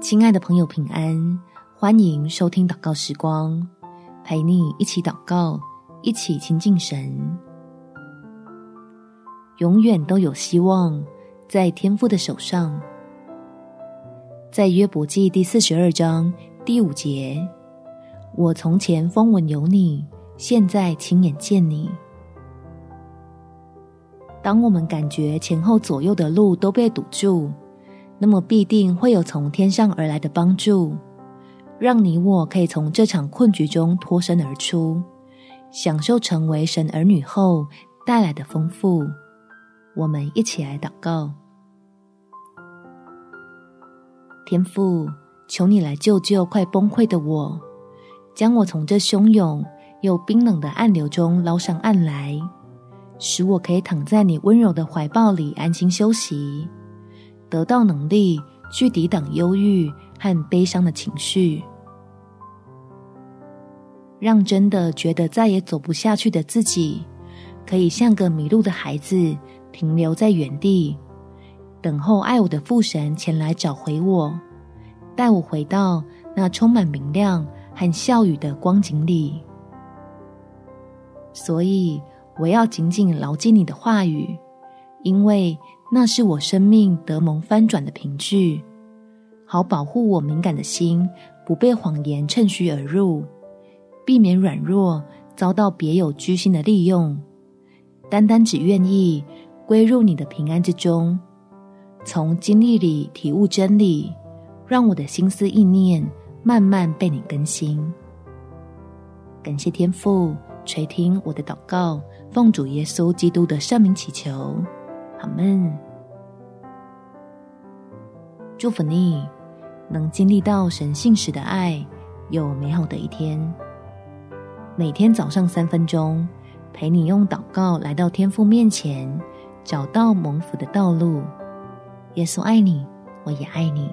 亲爱的朋友，平安！欢迎收听祷告时光，陪你一起祷告，一起亲近神。永远都有希望，在天父的手上。在约伯记第四十二章第五节，我从前风闻有你，现在亲眼见你。当我们感觉前后左右的路都被堵住，那么必定会有从天上而来的帮助，让你我可以从这场困局中脱身而出，享受成为神儿女后带来的丰富。我们一起来祷告：天父，求你来救救快崩溃的我，将我从这汹涌又冰冷的暗流中捞上岸来。使我可以躺在你温柔的怀抱里安心休息，得到能力去抵挡忧郁和悲伤的情绪，让真的觉得再也走不下去的自己，可以像个迷路的孩子停留在原地，等候爱我的父神前来找回我，带我回到那充满明亮和笑语的光景里。所以。我要紧紧牢记你的话语，因为那是我生命得蒙翻转的凭据，好保护我敏感的心不被谎言趁虚而入，避免软弱遭到别有居心的利用，单单只愿意归入你的平安之中，从经历里体悟真理，让我的心思意念慢慢被你更新。感谢天父。垂听我的祷告，奉主耶稣基督的圣名祈求，阿门。祝福你，能经历到神性时的爱，有美好的一天。每天早上三分钟，陪你用祷告来到天父面前，找到蒙福的道路。耶稣爱你，我也爱你。